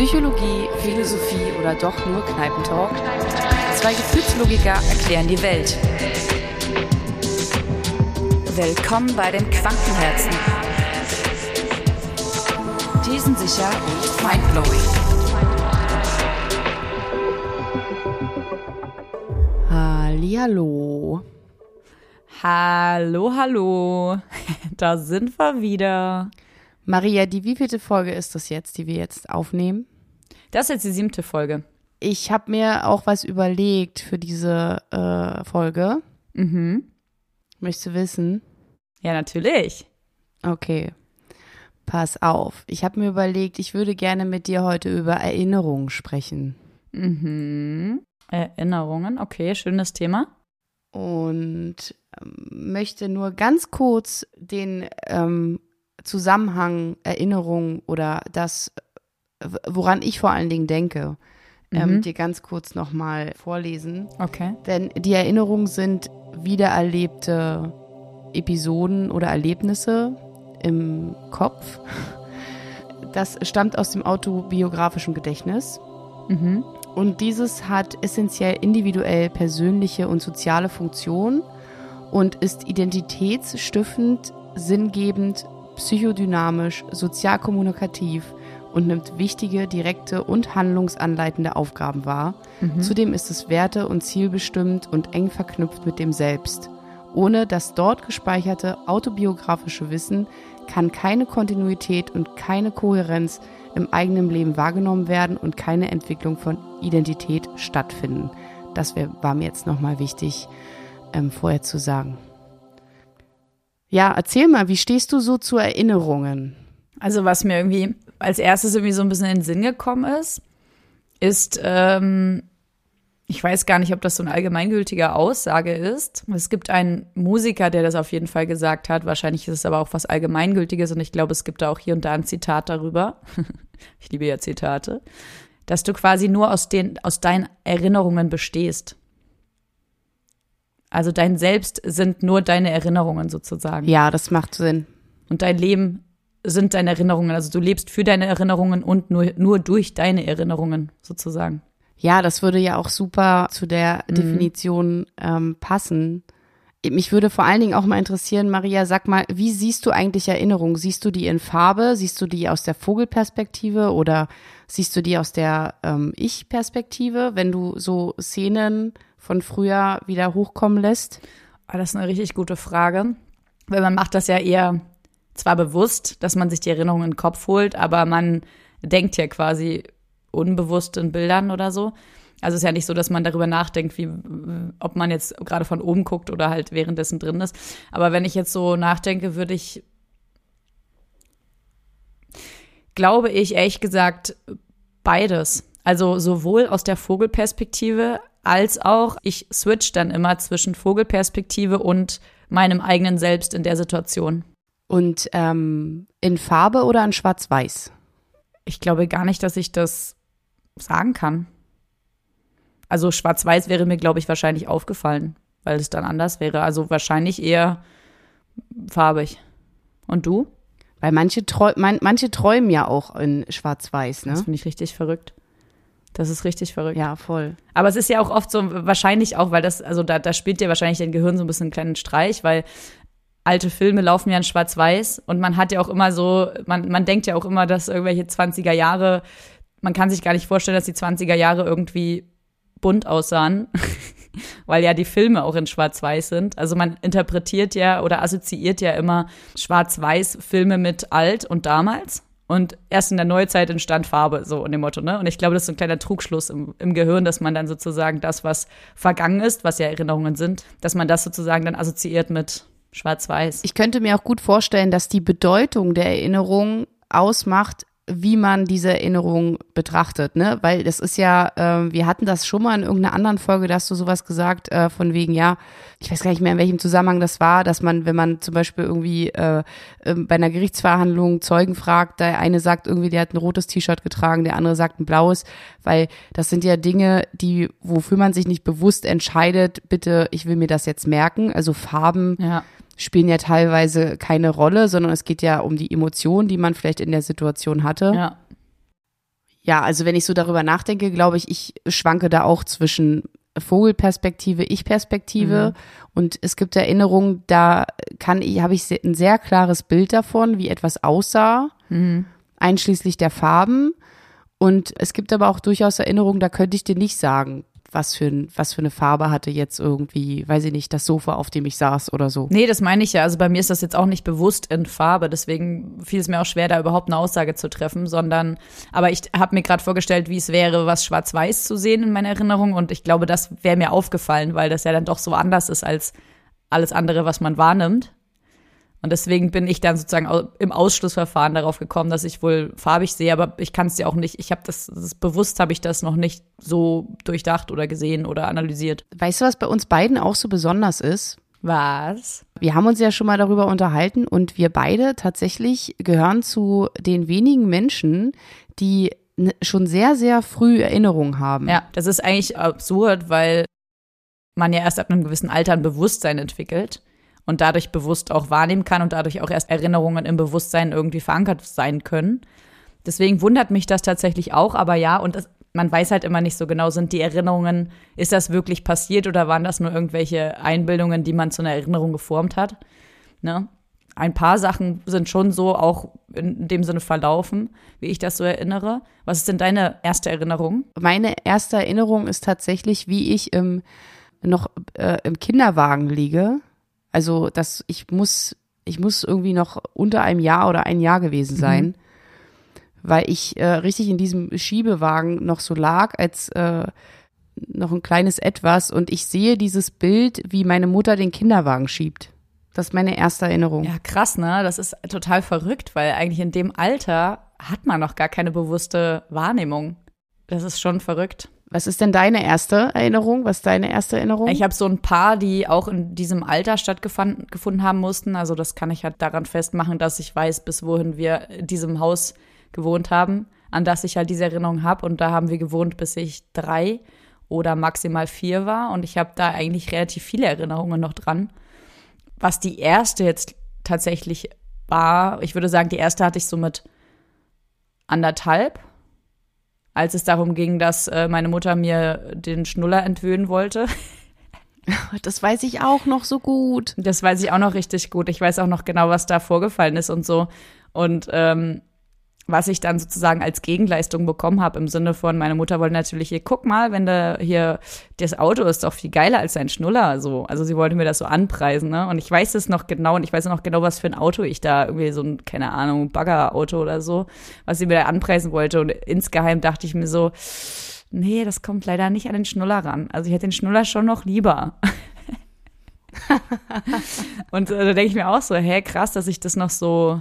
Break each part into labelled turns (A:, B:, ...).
A: Psychologie, Philosophie oder doch nur Kneipentalk? Zwei Gefühlslogiker erklären die Welt. Willkommen bei den Quantenherzen. Thesensicher und mindblowing.
B: Hallihallo.
C: Hallo, hallo. Da sind wir wieder.
B: Maria, die wievielte Folge ist das jetzt, die wir jetzt aufnehmen?
C: Das ist jetzt die siebte Folge.
B: Ich habe mir auch was überlegt für diese äh, Folge.
C: Mhm.
B: Möchtest du wissen?
C: Ja, natürlich.
B: Okay. Pass auf. Ich habe mir überlegt, ich würde gerne mit dir heute über Erinnerungen sprechen.
C: Mhm. Erinnerungen, okay, schönes Thema.
B: Und ähm, möchte nur ganz kurz den ähm, Zusammenhang, Erinnerung oder das, woran ich vor allen Dingen denke, ähm,
C: Mhm.
B: dir ganz kurz nochmal vorlesen.
C: Okay.
B: Denn die Erinnerungen sind wiedererlebte Episoden oder Erlebnisse im Kopf. Das stammt aus dem autobiografischen Gedächtnis.
C: Mhm.
B: Und dieses hat essentiell individuell persönliche und soziale Funktionen und ist identitätsstiftend, sinngebend, psychodynamisch, sozialkommunikativ und nimmt wichtige, direkte und handlungsanleitende Aufgaben wahr. Zudem ist es werte- und zielbestimmt und eng verknüpft mit dem Selbst. Ohne das dort gespeicherte autobiografische Wissen kann keine Kontinuität und keine Kohärenz im eigenen Leben wahrgenommen werden und keine Entwicklung von Identität stattfinden. Das wär, war mir jetzt nochmal wichtig ähm, vorher zu sagen. Ja, erzähl mal, wie stehst du so zu Erinnerungen?
C: Also, was mir irgendwie als erstes irgendwie so ein bisschen in den Sinn gekommen ist, ist, ähm, ich weiß gar nicht, ob das so eine allgemeingültige Aussage ist. Es gibt einen Musiker, der das auf jeden Fall gesagt hat. Wahrscheinlich ist es aber auch was Allgemeingültiges und ich glaube, es gibt da auch hier und da ein Zitat darüber. ich liebe ja Zitate. Dass du quasi nur aus, den, aus deinen Erinnerungen bestehst. Also dein Selbst sind nur deine Erinnerungen sozusagen.
B: Ja, das macht Sinn.
C: Und dein Leben sind deine Erinnerungen. Also du lebst für deine Erinnerungen und nur, nur durch deine Erinnerungen sozusagen.
B: Ja, das würde ja auch super zu der
C: Mhm.
B: Definition ähm, passen. Mich würde vor allen Dingen auch mal interessieren, Maria, sag mal, wie siehst du eigentlich Erinnerungen? Siehst du die in Farbe? Siehst du die aus der Vogelperspektive oder siehst du die aus der ähm, Ich-Perspektive, wenn du so Szenen von früher wieder hochkommen lässt?
C: Aber das ist eine richtig gute Frage. Weil man macht das ja eher zwar bewusst, dass man sich die Erinnerungen in den Kopf holt, aber man denkt ja quasi unbewusst in Bildern oder so. Also es ist ja nicht so, dass man darüber nachdenkt, wie, ob man jetzt gerade von oben guckt oder halt währenddessen drin ist. Aber wenn ich jetzt so nachdenke, würde ich, glaube ich, ehrlich gesagt, beides. Also sowohl aus der Vogelperspektive als auch, ich switch dann immer zwischen Vogelperspektive und meinem eigenen Selbst in der Situation.
B: Und ähm, in Farbe oder in Schwarz-Weiß?
C: Ich glaube gar nicht, dass ich das sagen kann. Also schwarz-weiß wäre mir, glaube ich, wahrscheinlich aufgefallen, weil es dann anders wäre. Also wahrscheinlich eher farbig. Und du?
B: Weil manche, träu man, manche träumen ja auch in Schwarz-Weiß,
C: Das
B: ne?
C: finde ich richtig verrückt. Das ist richtig verrückt.
B: Ja, voll.
C: Aber es ist ja auch oft so, wahrscheinlich auch, weil das, also da, da spielt dir wahrscheinlich dein Gehirn so ein bisschen einen kleinen Streich, weil alte Filme laufen ja in Schwarz-Weiß und man hat ja auch immer so, man, man denkt ja auch immer, dass irgendwelche 20er Jahre, man kann sich gar nicht vorstellen, dass die 20er Jahre irgendwie bunt aussahen, weil ja die Filme auch in Schwarz-Weiß sind. Also man interpretiert ja oder assoziiert ja immer Schwarz-Weiß-Filme mit alt und damals. Und erst in der Neuzeit entstand Farbe, so in dem Motto, ne? Und ich glaube, das ist so ein kleiner Trugschluss im, im Gehirn, dass man dann sozusagen das, was vergangen ist, was ja Erinnerungen sind, dass man das sozusagen dann assoziiert mit Schwarz-Weiß.
B: Ich könnte mir auch gut vorstellen, dass die Bedeutung der Erinnerung ausmacht, wie man diese Erinnerung betrachtet, ne? Weil das ist ja, äh, wir hatten das schon mal in irgendeiner anderen Folge, da hast du sowas gesagt, äh, von wegen, ja, ich weiß gar nicht mehr, in welchem Zusammenhang das war, dass man, wenn man zum Beispiel irgendwie äh, äh, bei einer Gerichtsverhandlung Zeugen fragt, der eine sagt irgendwie, der hat ein rotes T-Shirt getragen, der andere sagt ein blaues, weil das sind ja Dinge, die, wofür man sich nicht bewusst entscheidet, bitte, ich will mir das jetzt merken, also Farben
C: Ja.
B: Spielen ja teilweise keine Rolle, sondern es geht ja um die Emotionen, die man vielleicht in der Situation hatte.
C: Ja.
B: ja, also wenn ich so darüber nachdenke, glaube ich, ich schwanke da auch zwischen Vogelperspektive, Ich-Perspektive. Mhm. Und es gibt Erinnerungen, da kann ich, habe ich ein sehr klares Bild davon, wie etwas aussah, mhm. einschließlich der Farben. Und es gibt aber auch durchaus Erinnerungen, da könnte ich dir nicht sagen, was für, was für eine Farbe hatte jetzt irgendwie, weiß ich nicht, das Sofa, auf dem ich saß oder so.
C: Nee, das meine ich ja. Also bei mir ist das jetzt auch nicht bewusst in Farbe, deswegen fiel es mir auch schwer, da überhaupt eine Aussage zu treffen, sondern, aber ich habe mir gerade vorgestellt, wie es wäre, was schwarz-weiß zu sehen in meiner Erinnerung und ich glaube, das wäre mir aufgefallen, weil das ja dann doch so anders ist als alles andere, was man wahrnimmt. Und deswegen bin ich dann sozusagen im Ausschlussverfahren darauf gekommen, dass ich wohl farbig sehe, aber ich kann es ja auch nicht, ich habe das, das, bewusst habe ich das noch nicht so durchdacht oder gesehen oder analysiert.
B: Weißt du, was bei uns beiden auch so besonders ist?
C: Was?
B: Wir haben uns ja schon mal darüber unterhalten und wir beide tatsächlich gehören zu den wenigen Menschen, die schon sehr, sehr früh Erinnerungen haben.
C: Ja, das ist eigentlich absurd, weil man ja erst ab einem gewissen Alter ein Bewusstsein entwickelt und dadurch bewusst auch wahrnehmen kann und dadurch auch erst Erinnerungen im Bewusstsein irgendwie verankert sein können. Deswegen wundert mich das tatsächlich auch, aber ja, und das, man weiß halt immer nicht so genau, sind die Erinnerungen, ist das wirklich passiert oder waren das nur irgendwelche Einbildungen, die man zu einer Erinnerung geformt hat? Ne? Ein paar Sachen sind schon so auch in dem Sinne verlaufen, wie ich das so erinnere. Was ist denn deine erste Erinnerung?
B: Meine erste Erinnerung ist tatsächlich, wie ich im, noch äh, im Kinderwagen liege also das, ich muss, ich muss irgendwie noch unter einem Jahr oder ein Jahr gewesen mhm. sein, mhm. weil ich äh, richtig in diesem Schiebewagen noch so lag, als äh, noch ein kleines Etwas und ich sehe dieses Bild, wie meine Mutter den Kinderwagen schiebt. Das ist meine erste Erinnerung.
C: Ja, krass, ne? Das ist total verrückt, weil eigentlich in dem Alter hat man noch gar keine bewusste Wahrnehmung. Das ist schon verrückt.
B: Was ist denn deine erste Erinnerung? Was ist deine erste Erinnerung?
C: Ich habe so ein paar, die auch in diesem Alter stattgefunden haben mussten. Also das kann ich halt daran festmachen, dass ich weiß, bis wohin wir in diesem Haus gewohnt haben, an das ich halt diese Erinnerung habe. Und da haben wir gewohnt, bis ich drei oder maximal vier war. Und ich habe da eigentlich relativ viele Erinnerungen noch dran. Was die erste jetzt tatsächlich war, ich würde sagen, die erste hatte ich so mit anderthalb als es darum ging, dass äh, meine Mutter mir den Schnuller entwöhnen wollte.
B: Das weiß ich auch noch so gut.
C: Das weiß ich auch noch richtig gut. Ich weiß auch noch genau, was da vorgefallen ist und so. Und ähm, was ich dann sozusagen als Gegenleistung bekommen habe, im Sinne von, meine Mutter wollte natürlich hier, guck mal, wenn da hier, das Auto ist doch viel geiler als dein Schnuller, so. Also sie wollte mir das so anpreisen, ne? Und ich weiß es noch genau und ich weiß noch genau, was für ein Auto ich da, irgendwie so ein, keine Ahnung, Baggerauto oder so, was sie mir da anpreisen wollte. Und insgeheim dachte ich mir so, nee, das kommt leider nicht an den Schnuller ran. Also ich hätte den Schnuller schon noch lieber. und äh, da denke ich mir auch so, hä, krass, dass ich das noch so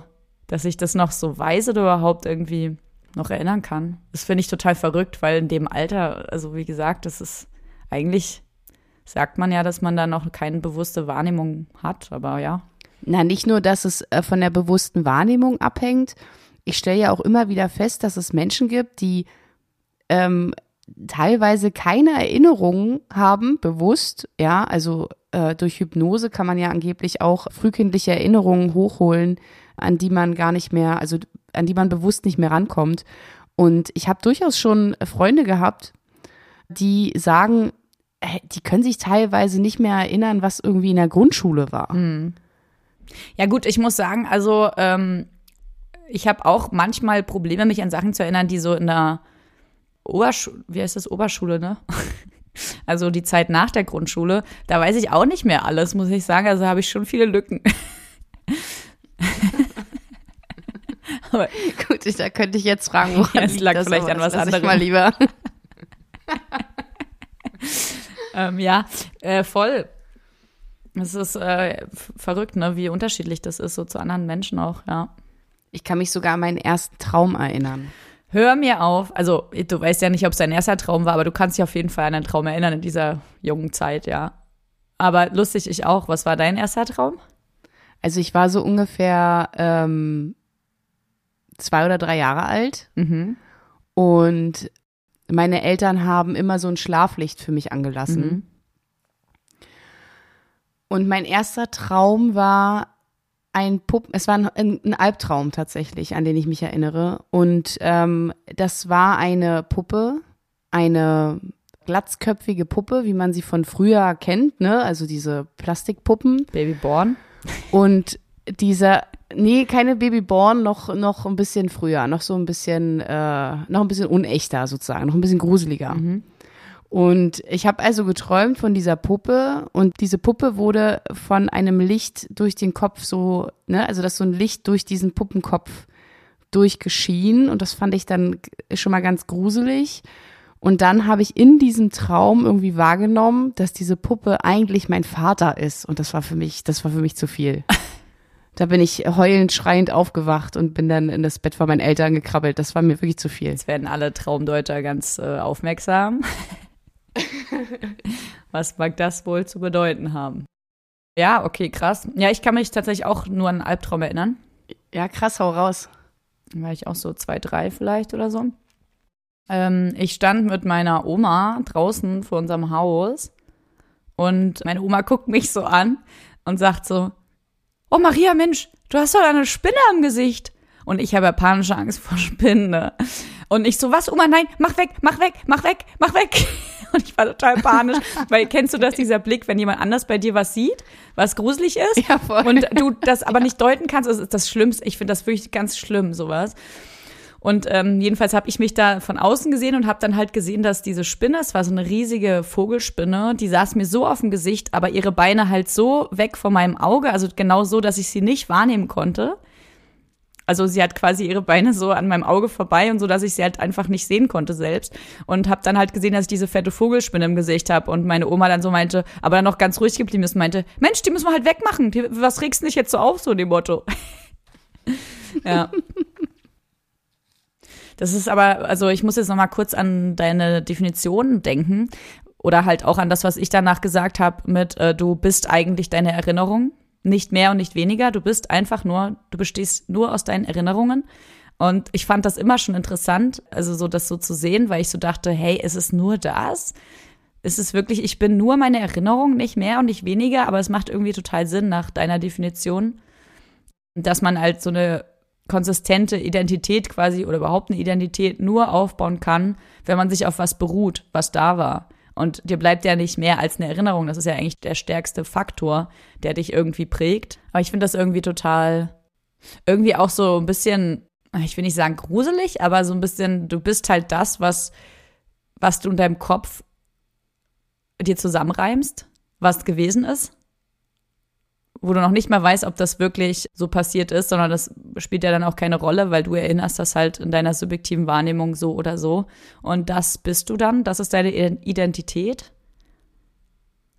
C: dass ich das noch so weiß oder überhaupt irgendwie noch erinnern kann. Das finde ich total verrückt, weil in dem Alter, also wie gesagt, das ist eigentlich, sagt man ja, dass man da noch keine bewusste Wahrnehmung hat, aber ja.
B: Na, nicht nur, dass es äh, von der bewussten Wahrnehmung abhängt. Ich stelle ja auch immer wieder fest, dass es Menschen gibt, die ähm, teilweise keine Erinnerungen haben, bewusst, ja, also äh, durch Hypnose kann man ja angeblich auch frühkindliche Erinnerungen hochholen, an die man gar nicht mehr, also an die man bewusst nicht mehr rankommt. Und ich habe durchaus schon Freunde gehabt, die sagen, die können sich teilweise nicht mehr erinnern, was irgendwie in der Grundschule war. Mhm.
C: Ja gut, ich muss sagen, also ähm, ich habe auch manchmal Probleme, mich an Sachen zu erinnern, die so in der Oberschule, wie heißt das, Oberschule, ne? Also die Zeit nach der Grundschule, da weiß ich auch nicht mehr alles, muss ich sagen. Also habe ich schon viele Lücken.
B: Aber gut, ich, da könnte ich jetzt fragen, woran
C: ja, es lag das vielleicht an was anderem. mal lieber. ähm, ja, äh, voll. Es ist äh, verrückt, ne, wie unterschiedlich das ist, so zu anderen Menschen auch, ja.
B: Ich kann mich sogar an meinen ersten Traum erinnern.
C: Hör mir auf, also du weißt ja nicht, ob es dein erster Traum war, aber du kannst dich auf jeden Fall an einen Traum erinnern in dieser jungen Zeit, ja. Aber lustig, ich auch. Was war dein erster Traum?
B: Also ich war so ungefähr ähm, zwei oder drei Jahre alt. Mhm. Und meine Eltern haben immer so ein Schlaflicht für mich angelassen. Mhm. Und mein erster Traum war, ein Puppen, es war ein, ein, Albtraum tatsächlich, an den ich mich erinnere. Und ähm, das war eine Puppe, eine glatzköpfige Puppe, wie man sie von früher kennt, ne? Also diese Plastikpuppen.
C: Babyborn.
B: Und dieser, nee, keine Babyborn, noch, noch ein bisschen früher, noch so ein bisschen, äh, noch ein bisschen unechter sozusagen, noch ein bisschen gruseliger. Mhm. Und ich habe also geträumt von dieser Puppe und diese Puppe wurde von einem Licht durch den Kopf so, ne, also dass so ein Licht durch diesen Puppenkopf durchgeschienen und das fand ich dann schon mal ganz gruselig. Und dann habe ich in diesem Traum irgendwie wahrgenommen, dass diese Puppe eigentlich mein Vater ist und das war für mich, das war für mich zu viel. Da bin ich heulend, schreiend aufgewacht und bin dann in das Bett von meinen Eltern gekrabbelt. Das war mir wirklich zu viel.
C: Jetzt werden alle Traumdeuter ganz äh, aufmerksam. Was mag das wohl zu bedeuten haben? Ja, okay, krass. Ja, ich kann mich tatsächlich auch nur an einen Albtraum erinnern.
B: Ja, krass, hau raus.
C: Da war ich auch so zwei, drei vielleicht oder so. Ähm, ich stand mit meiner Oma draußen vor unserem Haus und meine Oma guckt mich so an und sagt so, oh Maria, Mensch, du hast doch eine Spinne am Gesicht. Und ich habe panische Angst vor Spinnen. Ne? Und ich so, was, Oma, nein, mach weg, mach weg, mach weg, mach weg. Und ich war total panisch, weil kennst du das, dieser Blick, wenn jemand anders bei dir was sieht, was gruselig ist
B: ja, voll.
C: und du das aber nicht deuten kannst, das ist das Schlimmste. Ich finde das wirklich ganz schlimm, sowas. Und ähm, jedenfalls habe ich mich da von außen gesehen und habe dann halt gesehen, dass diese Spinne, es war so eine riesige Vogelspinne, die saß mir so auf dem Gesicht, aber ihre Beine halt so weg von meinem Auge, also genau so, dass ich sie nicht wahrnehmen konnte. Also sie hat quasi ihre Beine so an meinem Auge vorbei und so, dass ich sie halt einfach nicht sehen konnte selbst. Und habe dann halt gesehen, dass ich diese fette Vogelspinne im Gesicht habe. Und meine Oma dann so meinte, aber dann noch ganz ruhig geblieben ist, meinte, Mensch, die müssen wir halt wegmachen. Die, was regst du nicht jetzt so auf, so dem Motto. ja. Das ist aber, also ich muss jetzt noch mal kurz an deine Definition denken oder halt auch an das, was ich danach gesagt habe mit, äh, du bist eigentlich deine Erinnerung. Nicht mehr und nicht weniger. Du bist einfach nur, du bestehst nur aus deinen Erinnerungen. Und ich fand das immer schon interessant, also so das so zu sehen, weil ich so dachte, hey, ist es nur das? Ist es wirklich, ich bin nur meine Erinnerung, nicht mehr und nicht weniger, aber es macht irgendwie total Sinn nach deiner Definition, dass man halt so eine konsistente Identität quasi oder überhaupt eine Identität nur aufbauen kann, wenn man sich auf was beruht, was da war. Und dir bleibt ja nicht mehr als eine Erinnerung. Das ist ja eigentlich der stärkste Faktor, der dich irgendwie prägt. Aber ich finde das irgendwie total, irgendwie auch so ein bisschen, ich will nicht sagen gruselig, aber so ein bisschen, du bist halt das, was, was du in deinem Kopf dir zusammenreimst, was gewesen ist wo du noch nicht mal weißt, ob das wirklich so passiert ist, sondern das spielt ja dann auch keine Rolle, weil du erinnerst das halt in deiner subjektiven Wahrnehmung so oder so. Und das bist du dann, das ist deine Identität.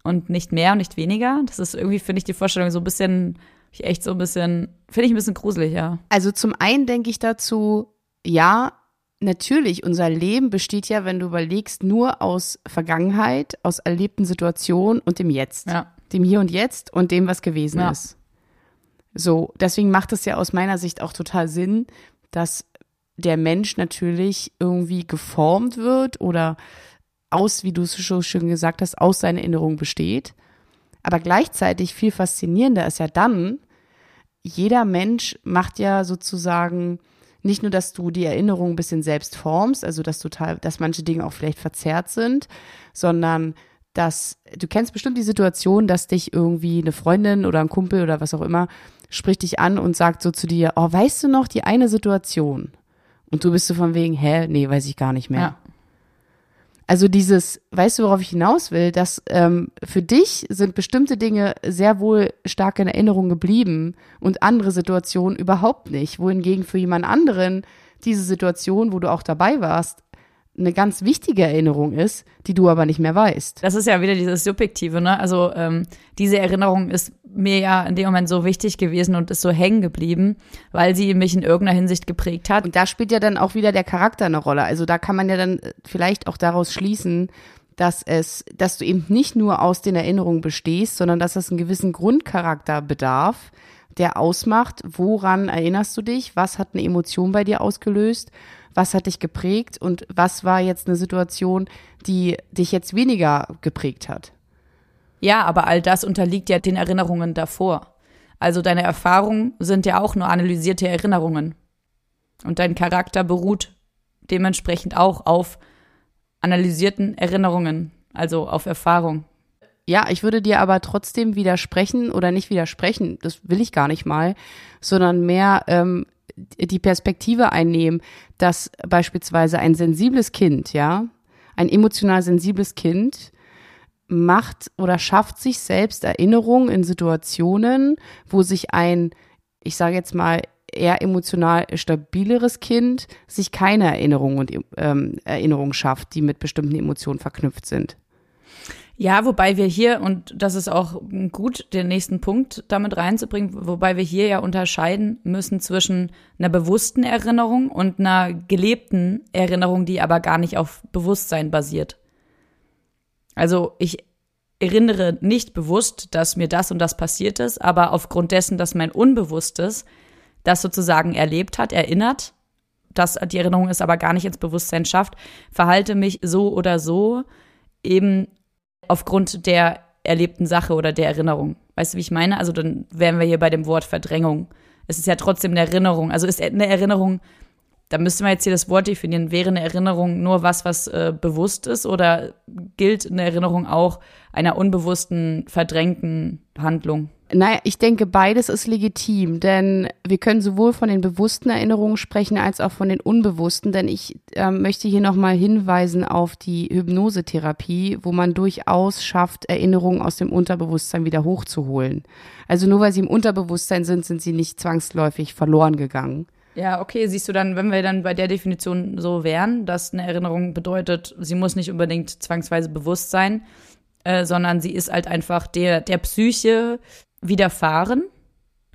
C: Und nicht mehr und nicht weniger. Das ist irgendwie, finde ich, die Vorstellung so ein bisschen, echt so ein bisschen, finde ich ein bisschen gruselig, ja.
B: Also zum einen denke ich dazu, ja, natürlich, unser Leben besteht ja, wenn du überlegst, nur aus Vergangenheit, aus erlebten Situationen und dem Jetzt.
C: Ja
B: dem Hier und Jetzt und dem, was gewesen ja. ist. So, deswegen macht es ja aus meiner Sicht auch total Sinn, dass der Mensch natürlich irgendwie geformt wird oder aus, wie du es schon schön gesagt hast, aus seiner Erinnerung besteht. Aber gleichzeitig viel faszinierender ist ja dann, jeder Mensch macht ja sozusagen nicht nur, dass du die Erinnerung ein bisschen selbst formst, also dass total, dass manche Dinge auch vielleicht verzerrt sind, sondern dass du kennst bestimmt die Situation, dass dich irgendwie eine Freundin oder ein Kumpel oder was auch immer spricht dich an und sagt so zu dir, oh, weißt du noch die eine Situation? Und du bist so von wegen, hä, nee, weiß ich gar nicht mehr. Ja. Also dieses, weißt du, worauf ich hinaus will, dass ähm, für dich sind bestimmte Dinge sehr wohl stark in Erinnerung geblieben und andere Situationen überhaupt nicht. Wohingegen für jemand anderen diese Situation, wo du auch dabei warst, eine ganz wichtige Erinnerung ist, die du aber nicht mehr weißt.
C: Das ist ja wieder dieses Subjektive, ne? Also ähm, diese Erinnerung ist mir ja in dem Moment so wichtig gewesen und ist so hängen geblieben, weil sie mich in irgendeiner Hinsicht geprägt hat.
B: Und da spielt ja dann auch wieder der Charakter eine Rolle. Also da kann man ja dann vielleicht auch daraus schließen, dass es, dass du eben nicht nur aus den Erinnerungen bestehst, sondern dass es einen gewissen Grundcharakter bedarf, der ausmacht, woran erinnerst du dich, was hat eine Emotion bei dir ausgelöst was hat dich geprägt und was war jetzt eine Situation, die dich jetzt weniger geprägt hat.
C: Ja, aber all das unterliegt ja den Erinnerungen davor. Also deine Erfahrungen sind ja auch nur analysierte Erinnerungen. Und dein Charakter beruht dementsprechend auch auf analysierten Erinnerungen, also auf Erfahrung.
B: Ja, ich würde dir aber trotzdem widersprechen oder nicht widersprechen, das will ich gar nicht mal, sondern mehr ähm, die Perspektive einnehmen, dass beispielsweise ein sensibles Kind, ja, ein emotional sensibles Kind macht oder schafft sich selbst Erinnerungen in Situationen, wo sich ein, ich sage jetzt mal, eher emotional stabileres Kind sich keine Erinnerungen und ähm, Erinnerungen schafft, die mit bestimmten Emotionen verknüpft sind.
C: Ja, wobei wir hier, und das ist auch gut, den nächsten Punkt damit reinzubringen, wobei wir hier ja unterscheiden müssen zwischen einer bewussten Erinnerung und einer gelebten Erinnerung, die aber gar nicht auf Bewusstsein basiert. Also ich erinnere nicht bewusst, dass mir das und das passiert ist, aber aufgrund dessen, dass mein Unbewusstes das sozusagen erlebt hat, erinnert, dass die Erinnerung es aber gar nicht ins Bewusstsein schafft, verhalte mich so oder so eben aufgrund der erlebten Sache oder der Erinnerung. Weißt du, wie ich meine? Also dann wären wir hier bei dem Wort Verdrängung. Es ist ja trotzdem eine Erinnerung. Also ist eine Erinnerung, da müsste man jetzt hier das Wort definieren. Wäre eine Erinnerung nur was, was äh, bewusst ist oder gilt eine Erinnerung auch einer unbewussten, verdrängten Handlung?
B: Naja, ich denke, beides ist legitim, denn wir können sowohl von den bewussten Erinnerungen sprechen als auch von den unbewussten, denn ich äh, möchte hier nochmal hinweisen auf die Hypnosetherapie, wo man durchaus schafft, Erinnerungen aus dem Unterbewusstsein wieder hochzuholen. Also nur weil sie im Unterbewusstsein sind, sind sie nicht zwangsläufig verloren gegangen.
C: Ja, okay, siehst du dann, wenn wir dann bei der Definition so wären, dass eine Erinnerung bedeutet, sie muss nicht unbedingt zwangsweise bewusst sein, äh, sondern sie ist halt einfach der, der Psyche widerfahren,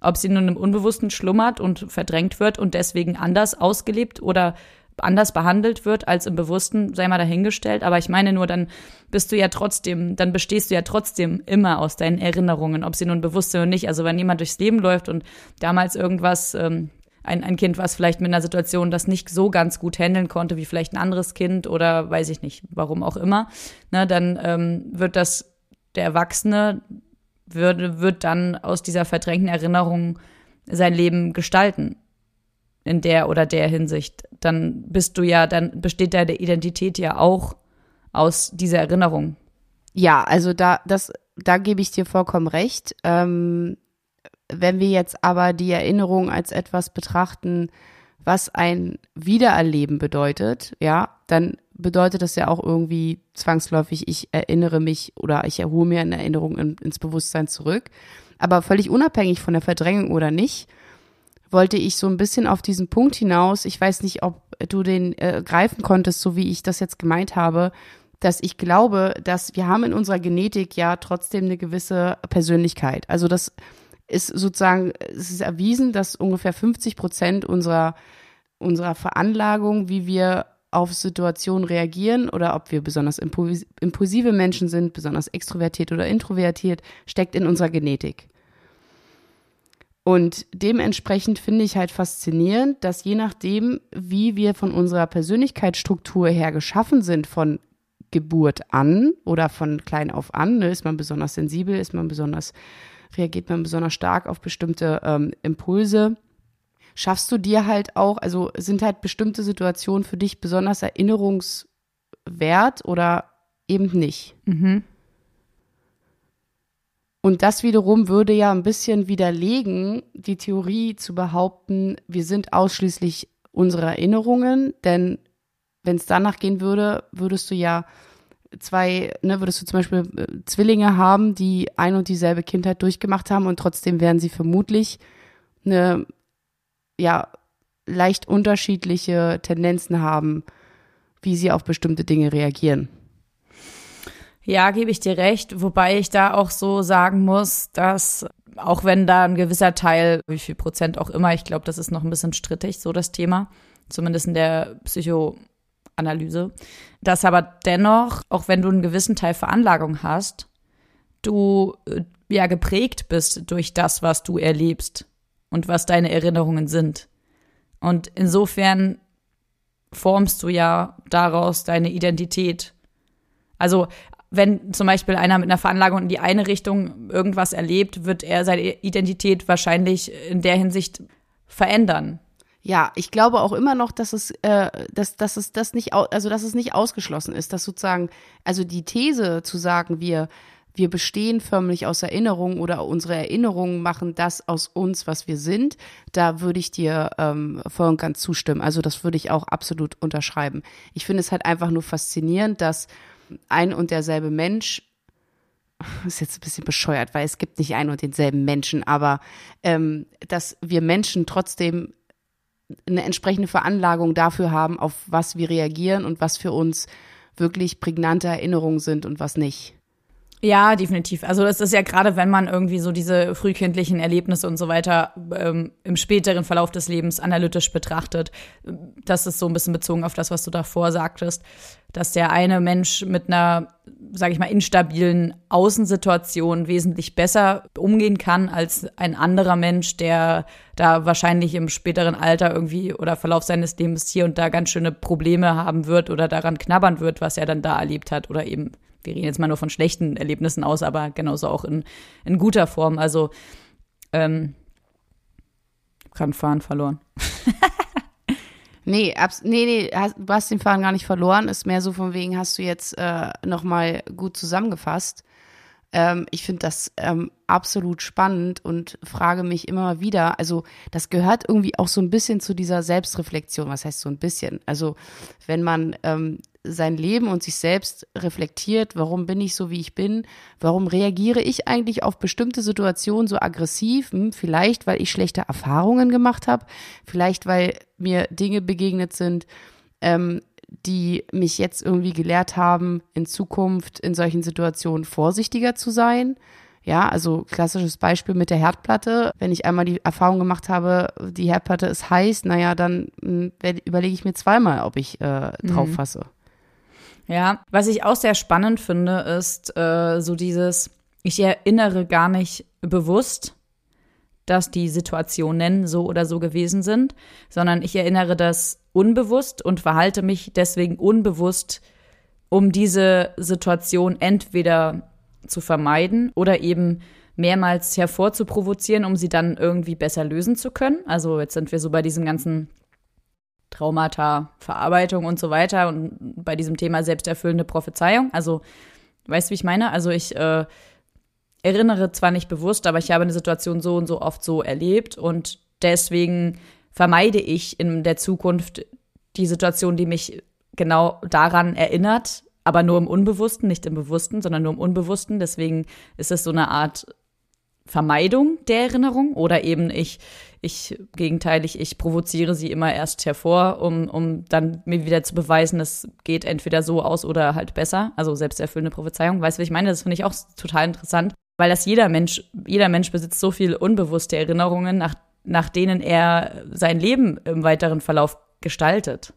C: ob sie nun im Unbewussten schlummert und verdrängt wird und deswegen anders ausgelebt oder anders behandelt wird als im Bewussten, sei mal dahingestellt. Aber ich meine nur, dann bist du ja trotzdem, dann bestehst du ja trotzdem immer aus deinen Erinnerungen, ob sie nun bewusst sind oder nicht. Also wenn jemand durchs Leben läuft und damals irgendwas, ähm, ein, ein Kind, was vielleicht mit einer Situation das nicht so ganz gut handeln konnte, wie vielleicht ein anderes Kind oder weiß ich nicht, warum auch immer, ne, dann ähm, wird das der Erwachsene würde, wird dann aus dieser verdrängten Erinnerung sein Leben gestalten. In der oder der Hinsicht. Dann bist du ja, dann besteht deine Identität ja auch aus dieser Erinnerung.
B: Ja, also da, das, da gebe ich dir vollkommen recht. Ähm, wenn wir jetzt aber die Erinnerung als etwas betrachten, was ein Wiedererleben bedeutet, ja, dann bedeutet das ja auch irgendwie zwangsläufig, ich erinnere mich oder ich erhole mir eine Erinnerung in, ins Bewusstsein zurück. Aber völlig unabhängig von der Verdrängung oder nicht, wollte ich so ein bisschen auf diesen Punkt hinaus, ich weiß nicht, ob du den äh, greifen konntest, so wie ich das jetzt gemeint habe, dass ich glaube, dass wir haben in unserer Genetik ja trotzdem eine gewisse Persönlichkeit. Also das ist sozusagen, es ist erwiesen, dass ungefähr 50 Prozent unserer, unserer Veranlagung, wie wir auf Situationen reagieren oder ob wir besonders impulsive Menschen sind, besonders extrovertiert oder introvertiert, steckt in unserer Genetik. Und dementsprechend finde ich halt faszinierend, dass je nachdem, wie wir von unserer Persönlichkeitsstruktur her geschaffen sind, von Geburt an oder von klein auf an, ne, ist man besonders sensibel, ist man besonders, reagiert man besonders stark auf bestimmte ähm, Impulse, schaffst du dir halt auch, also sind halt bestimmte Situationen für dich besonders erinnerungswert oder eben nicht. Mhm. Und das wiederum würde ja ein bisschen widerlegen, die Theorie zu behaupten, wir sind ausschließlich unsere Erinnerungen, denn wenn es danach gehen würde, würdest du ja zwei, ne, würdest du zum Beispiel äh, Zwillinge haben, die ein und dieselbe Kindheit durchgemacht haben und trotzdem wären sie vermutlich eine ja leicht unterschiedliche Tendenzen haben, wie sie auf bestimmte Dinge reagieren.
C: Ja, gebe ich dir recht, wobei ich da auch so sagen muss, dass auch wenn da ein gewisser Teil, wie viel Prozent auch immer, ich glaube, das ist noch ein bisschen strittig, so das Thema, zumindest in der Psychoanalyse, dass aber dennoch, auch wenn du einen gewissen Teil Veranlagung hast, du äh, ja geprägt bist durch das, was du erlebst und was deine Erinnerungen sind. Und insofern formst du ja daraus deine Identität. Also wenn zum Beispiel einer mit einer Veranlagung in die eine Richtung irgendwas erlebt, wird er seine Identität wahrscheinlich in der Hinsicht verändern.
B: Ja, ich glaube auch immer noch, dass es, äh, dass, dass es das nicht, also dass es nicht ausgeschlossen ist, dass sozusagen, also die These zu sagen, wir, wir bestehen förmlich aus Erinnerungen oder unsere Erinnerungen machen das aus uns, was wir sind, da würde ich dir ähm, voll und ganz zustimmen. Also das würde ich auch absolut unterschreiben. Ich finde es halt einfach nur faszinierend, dass ein und derselbe Mensch ist jetzt ein bisschen bescheuert, weil es gibt nicht ein und denselben Menschen, aber ähm, dass wir Menschen trotzdem eine entsprechende Veranlagung dafür haben, auf was wir reagieren und was für uns wirklich prägnante Erinnerungen sind und was nicht.
C: Ja, definitiv. Also das ist ja gerade, wenn man irgendwie so diese frühkindlichen Erlebnisse und so weiter ähm, im späteren Verlauf des Lebens analytisch betrachtet, das ist so ein bisschen bezogen auf das, was du davor sagtest, dass der eine Mensch mit einer, sage ich mal, instabilen Außensituation wesentlich besser umgehen kann als ein anderer Mensch, der da wahrscheinlich im späteren Alter irgendwie oder Verlauf seines Lebens hier und da ganz schöne Probleme haben wird oder daran knabbern wird, was er dann da erlebt hat oder eben wir reden jetzt mal nur von schlechten Erlebnissen aus, aber genauso auch in, in guter Form. Also, ähm, gerade Fahren verloren.
B: nee, abs nee, nee, hast, du hast den Fahren gar nicht verloren. Ist mehr so von wegen, hast du jetzt äh, nochmal gut zusammengefasst. Ähm, ich finde das ähm, absolut spannend und frage mich immer wieder, also das gehört irgendwie auch so ein bisschen zu dieser Selbstreflexion. Was heißt so ein bisschen? Also wenn man ähm, sein Leben und sich selbst reflektiert, warum bin ich so, wie ich bin, warum reagiere ich eigentlich auf bestimmte Situationen so aggressiv, hm, vielleicht weil ich schlechte Erfahrungen gemacht habe, vielleicht weil mir Dinge begegnet sind, ähm, die mich jetzt irgendwie gelehrt haben, in Zukunft in solchen Situationen vorsichtiger zu sein. Ja, also klassisches Beispiel mit der Herdplatte. Wenn ich einmal die Erfahrung gemacht habe, die Herdplatte ist heiß, naja, dann hm, überlege ich mir zweimal, ob ich äh, drauf mhm.
C: Ja, was ich auch sehr spannend finde, ist äh, so dieses, ich erinnere gar nicht bewusst, dass die Situationen so oder so gewesen sind, sondern ich erinnere das unbewusst und verhalte mich deswegen unbewusst, um diese Situation entweder zu vermeiden oder eben mehrmals hervorzuprovozieren, um sie dann irgendwie besser lösen zu können. Also jetzt sind wir so bei diesem ganzen Traumata, Verarbeitung und so weiter und bei diesem Thema selbsterfüllende Prophezeiung. Also, weißt du, wie ich meine? Also ich äh, erinnere zwar nicht bewusst, aber ich habe eine Situation so und so oft so erlebt und deswegen vermeide ich in der Zukunft die Situation, die mich genau daran erinnert, aber nur im Unbewussten, nicht im Bewussten, sondern nur im Unbewussten. Deswegen ist es so eine Art Vermeidung der Erinnerung oder eben ich, ich gegenteilig, ich provoziere sie immer erst hervor, um, um dann mir wieder zu beweisen, es geht entweder so aus oder halt besser. Also selbsterfüllende Prophezeiung. Weißt du, was ich meine? Das finde ich auch total interessant, weil das jeder Mensch, jeder Mensch besitzt so viel unbewusste Erinnerungen, nach, nach denen er sein Leben im weiteren Verlauf gestaltet.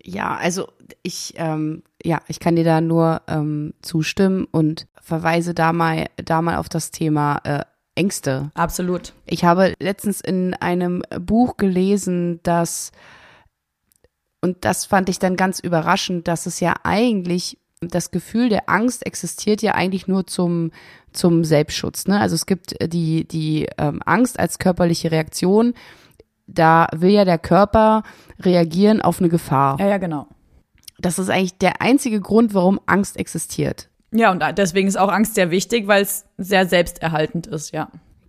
B: Ja, also ich, ähm, ja, ich kann dir da nur ähm, zustimmen und verweise da mal, da mal auf das Thema äh, Ängste.
C: Absolut.
B: Ich habe letztens in einem Buch gelesen, dass, und das fand ich dann ganz überraschend, dass es ja eigentlich, das Gefühl der Angst existiert ja eigentlich nur zum, zum Selbstschutz. Ne? Also es gibt die, die ähm, Angst als körperliche Reaktion. Da will ja der Körper reagieren auf eine Gefahr.
C: Ja, ja, genau.
B: Das ist eigentlich der einzige Grund, warum Angst existiert.
C: Ja, und deswegen ist auch Angst sehr wichtig, weil es sehr selbsterhaltend ist, ja.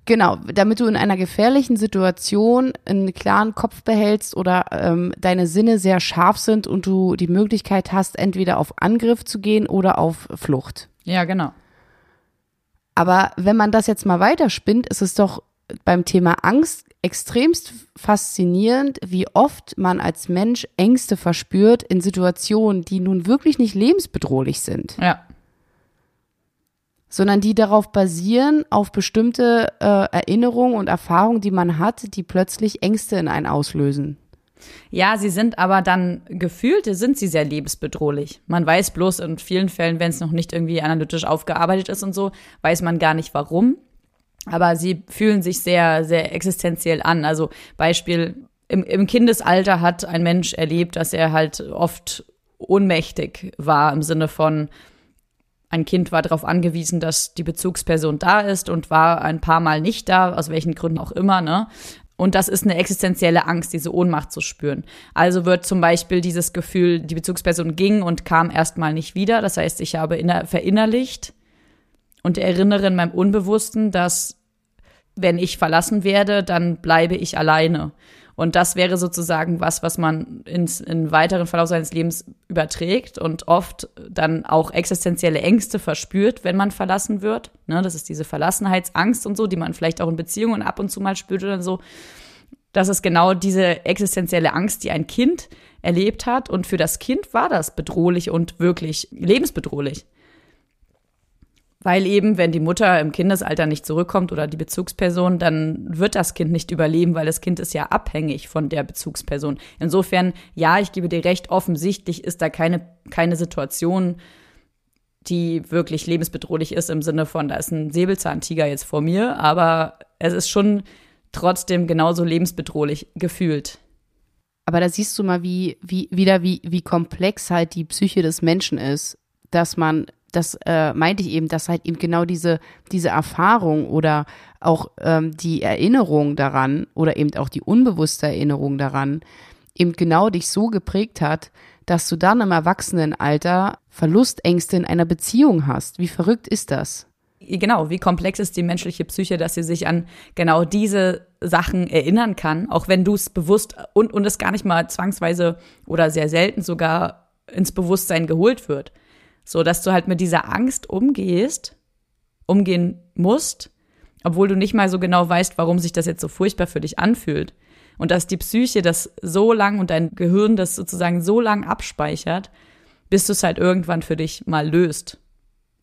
B: Genau, damit du in einer gefährlichen Situation einen klaren Kopf behältst oder ähm, deine Sinne sehr scharf sind und du die Möglichkeit hast, entweder auf Angriff zu gehen oder auf Flucht.
C: Ja, genau.
B: Aber wenn man das jetzt mal weiterspinnt, ist es doch beim Thema Angst extremst faszinierend, wie oft man als Mensch Ängste verspürt in Situationen, die nun wirklich nicht lebensbedrohlich sind.
C: Ja
B: sondern die darauf basieren, auf bestimmte äh, Erinnerungen und Erfahrungen, die man hat, die plötzlich Ängste in einen auslösen.
C: Ja, sie sind aber dann gefühlt, sind sie sehr lebensbedrohlich. Man weiß bloß in vielen Fällen, wenn es noch nicht irgendwie analytisch aufgearbeitet ist und so, weiß man gar nicht warum. Aber sie fühlen sich sehr, sehr existenziell an. Also Beispiel, im, im Kindesalter hat ein Mensch erlebt, dass er halt oft ohnmächtig war im Sinne von, ein Kind war darauf angewiesen, dass die Bezugsperson da ist und war ein paar Mal nicht da, aus welchen Gründen auch immer, ne? Und das ist eine existenzielle Angst, diese Ohnmacht zu spüren. Also wird zum Beispiel dieses Gefühl, die Bezugsperson ging und kam erstmal nicht wieder. Das heißt, ich habe verinnerlicht und erinnere in meinem Unbewussten, dass wenn ich verlassen werde, dann bleibe ich alleine. Und das wäre sozusagen was, was man ins, in weiteren Verlauf seines Lebens überträgt und oft dann auch existenzielle Ängste verspürt, wenn man verlassen wird. Ne, das ist diese Verlassenheitsangst und so, die man vielleicht auch in Beziehungen ab und zu mal spürt oder so. Das ist genau diese existenzielle Angst, die ein Kind erlebt hat. Und für das Kind war das bedrohlich und wirklich lebensbedrohlich. Weil eben, wenn die Mutter im Kindesalter nicht zurückkommt oder die Bezugsperson, dann wird das Kind nicht überleben, weil das Kind ist ja abhängig von der Bezugsperson. Insofern, ja, ich gebe dir recht, offensichtlich ist da keine, keine Situation, die wirklich lebensbedrohlich ist im Sinne von, da ist ein Säbelzahntiger jetzt vor mir, aber es ist schon trotzdem genauso lebensbedrohlich gefühlt.
B: Aber da siehst du mal, wie, wie, wieder, wie, wie komplex halt die Psyche des Menschen ist, dass man das äh, meinte ich eben, dass halt eben genau diese, diese Erfahrung oder auch ähm, die Erinnerung daran oder eben auch die unbewusste Erinnerung daran eben genau dich so geprägt hat, dass du dann im Erwachsenenalter Verlustängste in einer Beziehung hast. Wie verrückt ist das?
C: Genau, wie komplex ist die menschliche Psyche, dass sie sich an genau diese Sachen erinnern kann, auch wenn du es bewusst und, und es gar nicht mal zwangsweise oder sehr selten sogar ins Bewusstsein geholt wird. So, dass du halt mit dieser Angst umgehst, umgehen musst, obwohl du nicht mal so genau weißt, warum sich das jetzt so furchtbar für dich anfühlt. Und dass die Psyche das so lang und dein Gehirn das sozusagen so lang abspeichert, bis du es halt irgendwann für dich mal löst.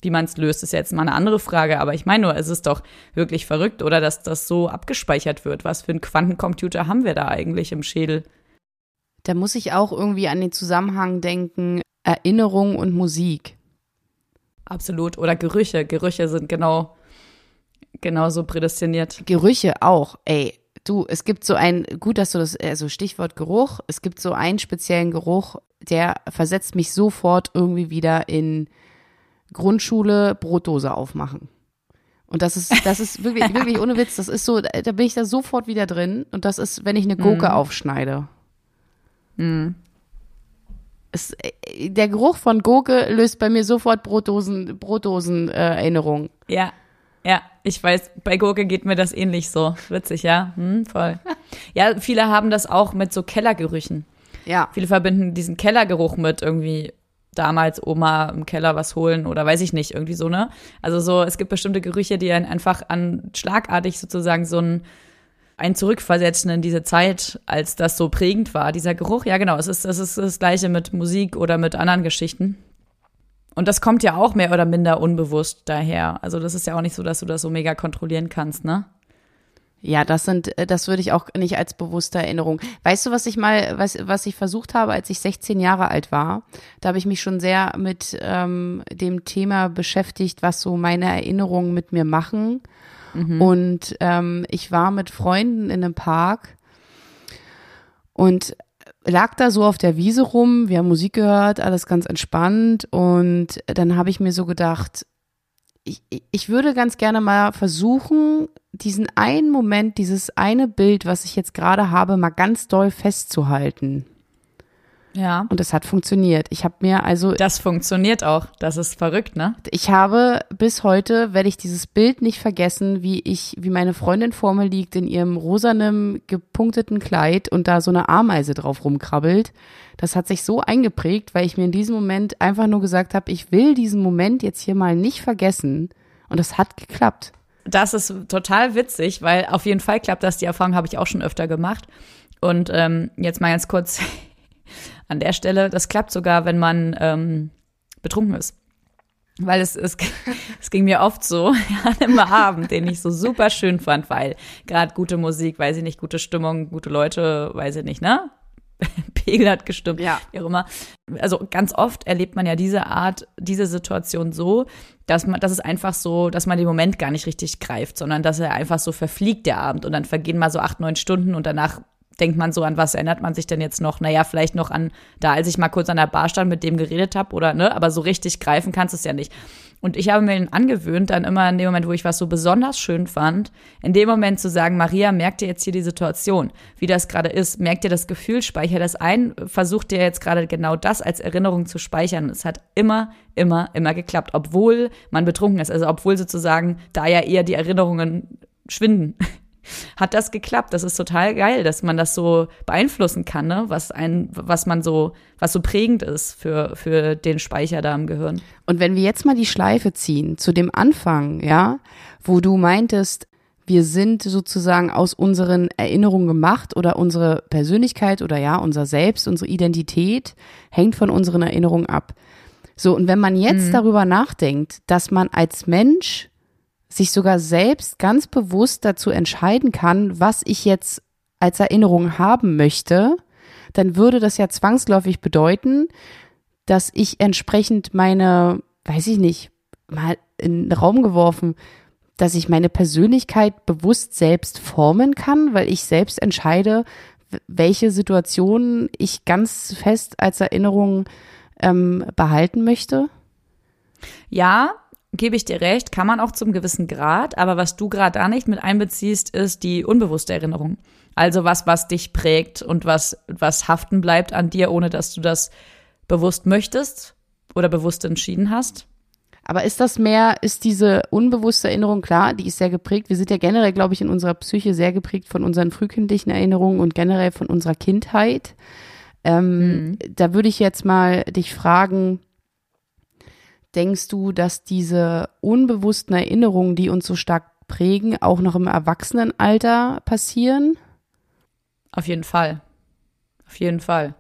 C: Wie man es löst, ist jetzt mal eine andere Frage, aber ich meine nur, es ist doch wirklich verrückt, oder dass das so abgespeichert wird. Was für einen Quantencomputer haben wir da eigentlich im Schädel?
B: Da muss ich auch irgendwie an den Zusammenhang denken, Erinnerung und Musik.
C: Absolut. Oder Gerüche. Gerüche sind genau genauso prädestiniert.
B: Gerüche auch. Ey, du, es gibt so ein, gut, dass du das, also Stichwort Geruch, es gibt so einen speziellen Geruch, der versetzt mich sofort irgendwie wieder in Grundschule Brotdose aufmachen. Und das ist, das ist wirklich, wirklich ohne Witz, das ist so, da bin ich da sofort wieder drin. Und das ist, wenn ich eine Gurke mm. aufschneide. Mm. Es, äh, der Geruch von Gurke löst bei mir sofort Brotdosen, Brotdosen äh, Erinnerungen.
C: Ja, ja, ich weiß, bei Gurke geht mir das ähnlich so. Witzig, ja, hm, voll. Ja, viele haben das auch mit so Kellergerüchen. Ja. Viele verbinden diesen Kellergeruch mit irgendwie damals Oma im Keller was holen oder weiß ich nicht, irgendwie so, ne? Also so, es gibt bestimmte Gerüche, die einen einfach an schlagartig sozusagen so ein ein Zurückversetzen in diese Zeit, als das so prägend war, dieser Geruch. Ja, genau, es ist, es ist das Gleiche mit Musik oder mit anderen Geschichten. Und das kommt ja auch mehr oder minder unbewusst daher. Also das ist ja auch nicht so, dass du das so mega kontrollieren kannst, ne?
B: Ja, das sind, das würde ich auch nicht als bewusste Erinnerung. Weißt du, was ich mal, was, was ich versucht habe, als ich 16 Jahre alt war? Da habe ich mich schon sehr mit ähm, dem Thema beschäftigt, was so meine Erinnerungen mit mir machen. Mhm. Und ähm, ich war mit Freunden in einem Park und lag da so auf der Wiese rum, wir haben Musik gehört, alles ganz entspannt und dann habe ich mir so gedacht, ich, ich würde ganz gerne mal versuchen, diesen einen Moment, dieses eine Bild, was ich jetzt gerade habe, mal ganz doll festzuhalten. Ja. Und es hat funktioniert. Ich habe mir also.
C: Das funktioniert auch. Das ist verrückt, ne?
B: Ich habe bis heute, werde ich dieses Bild nicht vergessen, wie ich, wie meine Freundin vor mir liegt in ihrem rosanem gepunkteten Kleid und da so eine Ameise drauf rumkrabbelt. Das hat sich so eingeprägt, weil ich mir in diesem Moment einfach nur gesagt habe, ich will diesen Moment jetzt hier mal nicht vergessen. Und das hat geklappt.
C: Das ist total witzig, weil auf jeden Fall klappt das. Die Erfahrung habe ich auch schon öfter gemacht. Und ähm, jetzt mal ganz kurz an der Stelle. Das klappt sogar, wenn man ähm, betrunken ist. Weil es, es, es ging mir oft so an einem Abend, den ich so super schön fand, weil gerade gute Musik, weiß ich nicht, gute Stimmung, gute Leute, weiß ich nicht, ne? Pegel hat gestimmt, ja. wie auch immer. Also ganz oft erlebt man ja diese Art, diese Situation so, dass man, dass es einfach so, dass man den Moment gar nicht richtig greift, sondern dass er einfach so verfliegt, der Abend. Und dann vergehen mal so acht, neun Stunden und danach denkt man so, an was erinnert man sich denn jetzt noch? Naja, vielleicht noch an da, als ich mal kurz an der Bar stand, mit dem geredet habe oder, ne, aber so richtig greifen kannst du es ja nicht. Und ich habe mir angewöhnt, dann immer in dem Moment, wo ich was so besonders schön fand, in dem Moment zu sagen, Maria, merk dir jetzt hier die Situation, wie das gerade ist, merk dir das Gefühl, speicher das ein, versuch dir jetzt gerade genau das als Erinnerung zu speichern. Es hat immer, immer, immer geklappt, obwohl man betrunken ist, also obwohl sozusagen da ja eher die Erinnerungen schwinden hat das geklappt. Das ist total geil, dass man das so beeinflussen kann, ne? was ein, was man so, was so prägend ist für, für den Speicher da im Gehirn.
B: Und wenn wir jetzt mal die Schleife ziehen zu dem Anfang, ja, wo du meintest, wir sind sozusagen aus unseren Erinnerungen gemacht oder unsere Persönlichkeit oder ja, unser Selbst, unsere Identität hängt von unseren Erinnerungen ab. So, und wenn man jetzt mhm. darüber nachdenkt, dass man als Mensch sich sogar selbst ganz bewusst dazu entscheiden kann, was ich jetzt als Erinnerung haben möchte, dann würde das ja zwangsläufig bedeuten, dass ich entsprechend meine, weiß ich nicht, mal in den Raum geworfen, dass ich meine Persönlichkeit bewusst selbst formen kann, weil ich selbst entscheide, welche Situationen ich ganz fest als Erinnerung ähm, behalten möchte?
C: Ja, gebe ich dir recht, kann man auch zum gewissen Grad, aber was du gerade da nicht mit einbeziehst, ist die unbewusste Erinnerung. Also was, was dich prägt und was, was haften bleibt an dir, ohne dass du das bewusst möchtest oder bewusst entschieden hast.
B: Aber ist das mehr, ist diese unbewusste Erinnerung klar, die ist sehr geprägt. Wir sind ja generell, glaube ich, in unserer Psyche sehr geprägt von unseren frühkindlichen Erinnerungen und generell von unserer Kindheit. Ähm, mhm. Da würde ich jetzt mal dich fragen, Denkst du, dass diese unbewussten Erinnerungen, die uns so stark prägen, auch noch im Erwachsenenalter passieren?
C: Auf jeden Fall. Auf jeden Fall.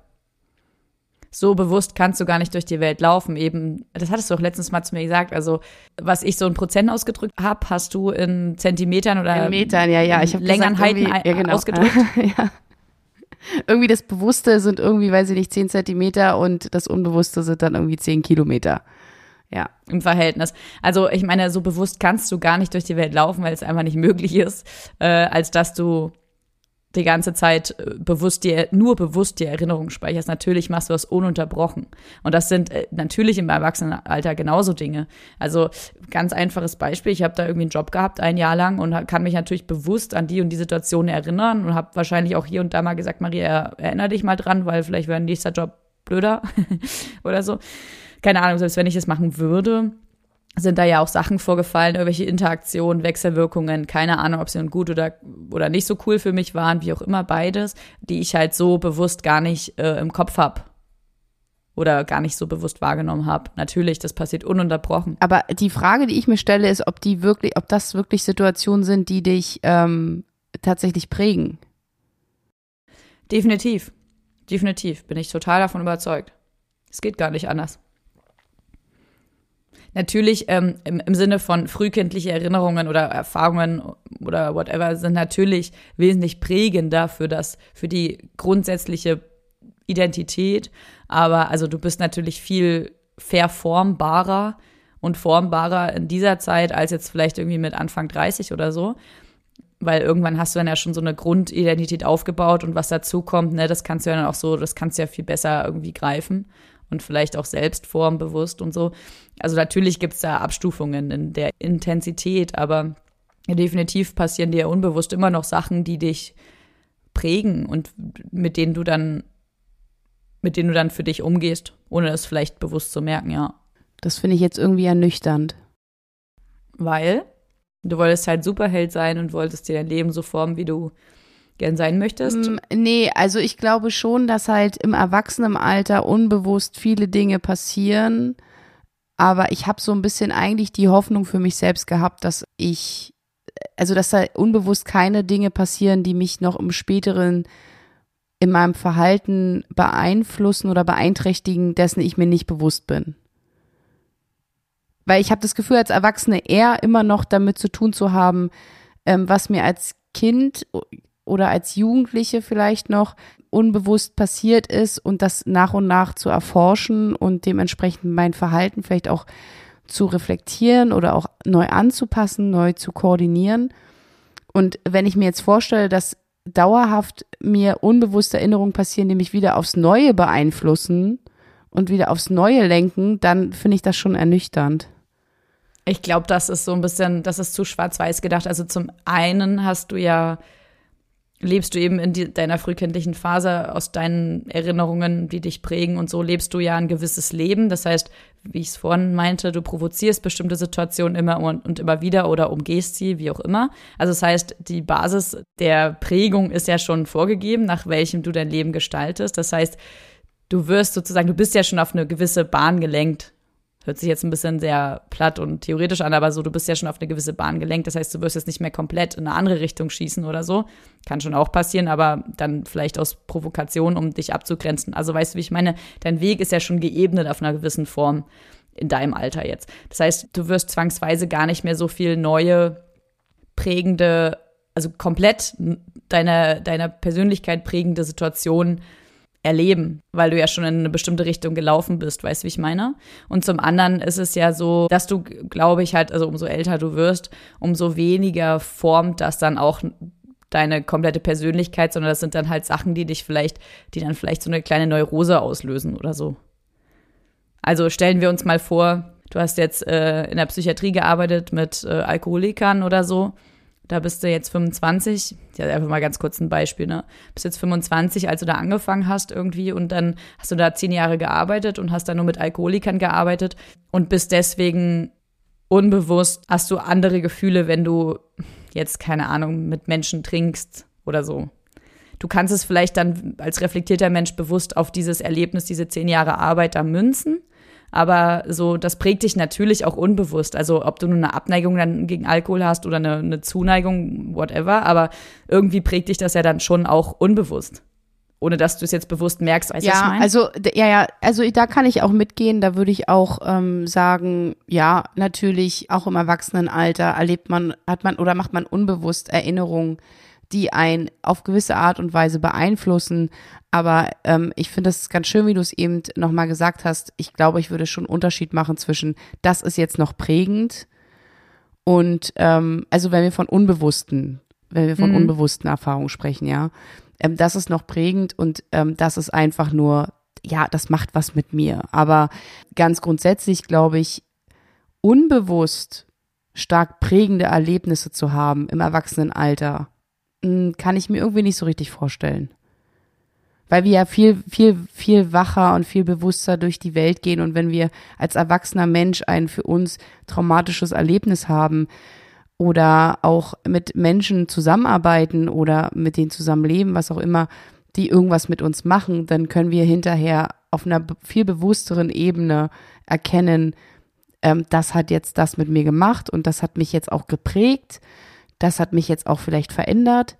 C: So bewusst kannst du gar nicht durch die Welt laufen. Eben, das hattest du auch letztens mal zu mir gesagt. Also, was ich so in Prozent ausgedrückt habe, hast du in Zentimetern oder
B: in Metern, ja, ja. Ich habe
C: Längernheiten ja, genau. ausgedrückt.
B: ja. Irgendwie das Bewusste sind irgendwie, weiß ich nicht, 10 Zentimeter und das Unbewusste sind dann irgendwie 10 Kilometer.
C: Ja, im Verhältnis. Also ich meine, so bewusst kannst du gar nicht durch die Welt laufen, weil es einfach nicht möglich ist, äh, als dass du die ganze Zeit äh, bewusst dir, nur bewusst die Erinnerungen speicherst. Natürlich machst du das ununterbrochen. Und das sind äh, natürlich im Erwachsenenalter genauso Dinge. Also ganz einfaches Beispiel. Ich habe da irgendwie einen Job gehabt, ein Jahr lang, und kann mich natürlich bewusst an die und die Situation erinnern und habe wahrscheinlich auch hier und da mal gesagt, Maria, erinnere dich mal dran, weil vielleicht wäre ein nächster Job blöder oder so keine Ahnung, selbst wenn ich es machen würde, sind da ja auch Sachen vorgefallen, irgendwelche Interaktionen, Wechselwirkungen, keine Ahnung, ob sie nun gut oder, oder nicht so cool für mich waren, wie auch immer beides, die ich halt so bewusst gar nicht äh, im Kopf habe oder gar nicht so bewusst wahrgenommen habe. Natürlich, das passiert ununterbrochen.
B: Aber die Frage, die ich mir stelle, ist, ob die wirklich, ob das wirklich Situationen sind, die dich ähm, tatsächlich prägen.
C: Definitiv. Definitiv. Bin ich total davon überzeugt. Es geht gar nicht anders natürlich ähm, im, im Sinne von frühkindliche Erinnerungen oder Erfahrungen oder whatever sind natürlich wesentlich prägender für das, für die grundsätzliche Identität. Aber also du bist natürlich viel verformbarer und formbarer in dieser Zeit als jetzt vielleicht irgendwie mit Anfang 30 oder so. Weil irgendwann hast du dann ja schon so eine Grundidentität aufgebaut und was dazu kommt, ne, das kannst du ja dann auch so, das kannst du ja viel besser irgendwie greifen und vielleicht auch selbst formbewusst und so. Also natürlich gibt es da Abstufungen in der Intensität, aber definitiv passieren dir unbewusst immer noch Sachen, die dich prägen und mit denen du dann, mit denen du dann für dich umgehst, ohne das vielleicht bewusst zu merken, ja.
B: Das finde ich jetzt irgendwie ernüchternd.
C: Weil du wolltest halt Superheld sein und wolltest dir dein Leben so formen, wie du gern sein möchtest? Mm,
B: nee, also ich glaube schon, dass halt im Erwachsenenalter unbewusst viele Dinge passieren. Aber ich habe so ein bisschen eigentlich die Hoffnung für mich selbst gehabt, dass ich, also dass da unbewusst keine Dinge passieren, die mich noch im späteren in meinem Verhalten beeinflussen oder beeinträchtigen, dessen ich mir nicht bewusst bin. Weil ich habe das Gefühl, als Erwachsene eher immer noch damit zu tun zu haben, ähm, was mir als Kind oder als Jugendliche vielleicht noch unbewusst passiert ist und das nach und nach zu erforschen und dementsprechend mein Verhalten vielleicht auch zu reflektieren oder auch neu anzupassen, neu zu koordinieren. Und wenn ich mir jetzt vorstelle, dass dauerhaft mir unbewusste Erinnerungen passieren, die mich wieder aufs Neue beeinflussen und wieder aufs Neue lenken, dann finde ich das schon ernüchternd.
C: Ich glaube, das ist so ein bisschen, das ist zu schwarz-weiß gedacht. Also zum einen hast du ja lebst du eben in die, deiner frühkindlichen Phase aus deinen Erinnerungen, die dich prägen und so lebst du ja ein gewisses Leben. Das heißt, wie ich es vorhin meinte, du provozierst bestimmte Situationen immer und, und immer wieder oder umgehst sie, wie auch immer. Also das heißt, die Basis der Prägung ist ja schon vorgegeben, nach welchem du dein Leben gestaltest. Das heißt, du wirst sozusagen, du bist ja schon auf eine gewisse Bahn gelenkt, Hört sich jetzt ein bisschen sehr platt und theoretisch an, aber so, du bist ja schon auf eine gewisse Bahn gelenkt. Das heißt, du wirst jetzt nicht mehr komplett in eine andere Richtung schießen oder so. Kann schon auch passieren, aber dann vielleicht aus Provokation, um dich abzugrenzen. Also weißt du, wie ich meine? Dein Weg ist ja schon geebnet auf einer gewissen Form in deinem Alter jetzt. Das heißt, du wirst zwangsweise gar nicht mehr so viel neue, prägende, also komplett deiner, deiner Persönlichkeit prägende Situationen erleben, weil du ja schon in eine bestimmte Richtung gelaufen bist, weißt du, wie ich meine? Und zum anderen ist es ja so, dass du, glaube ich, halt, also umso älter du wirst, umso weniger formt das dann auch deine komplette Persönlichkeit, sondern das sind dann halt Sachen, die dich vielleicht, die dann vielleicht so eine kleine Neurose auslösen oder so. Also stellen wir uns mal vor, du hast jetzt äh, in der Psychiatrie gearbeitet mit äh, Alkoholikern oder so da bist du jetzt 25, ja, einfach mal ganz kurz ein Beispiel, ne? Bist jetzt 25, als du da angefangen hast irgendwie und dann hast du da zehn Jahre gearbeitet und hast da nur mit Alkoholikern gearbeitet und bist deswegen unbewusst, hast du andere Gefühle, wenn du jetzt, keine Ahnung, mit Menschen trinkst oder so. Du kannst es vielleicht dann als reflektierter Mensch bewusst auf dieses Erlebnis, diese zehn Jahre Arbeit da münzen aber so, das prägt dich natürlich auch unbewusst. Also ob du nur eine Abneigung dann gegen Alkohol hast oder eine, eine Zuneigung, whatever, aber irgendwie prägt dich das ja dann schon auch unbewusst ohne dass du es jetzt bewusst merkst. Weißt
B: ja, also ja, ja, also da kann ich auch mitgehen. Da würde ich auch ähm, sagen, ja, natürlich auch im Erwachsenenalter erlebt man, hat man oder macht man unbewusst Erinnerungen, die einen auf gewisse Art und Weise beeinflussen. Aber ähm, ich finde es ganz schön, wie du es eben nochmal gesagt hast. Ich glaube, ich würde schon einen Unterschied machen zwischen, das ist jetzt noch prägend und ähm, also wenn wir von unbewussten, wenn wir von mhm. unbewussten Erfahrungen sprechen, ja, ähm, das ist noch prägend und ähm, das ist einfach nur, ja, das macht was mit mir. Aber ganz grundsätzlich glaube ich, unbewusst stark prägende Erlebnisse zu haben im Erwachsenenalter, kann ich mir irgendwie nicht so richtig vorstellen. Weil wir ja viel, viel, viel wacher und viel bewusster durch die Welt gehen und wenn wir als erwachsener Mensch ein für uns traumatisches Erlebnis haben oder auch mit Menschen zusammenarbeiten oder mit denen zusammenleben, was auch immer, die irgendwas mit uns machen, dann können wir hinterher auf einer viel bewussteren Ebene erkennen, ähm, das hat jetzt das mit mir gemacht und das hat mich jetzt auch geprägt das hat mich jetzt auch vielleicht verändert,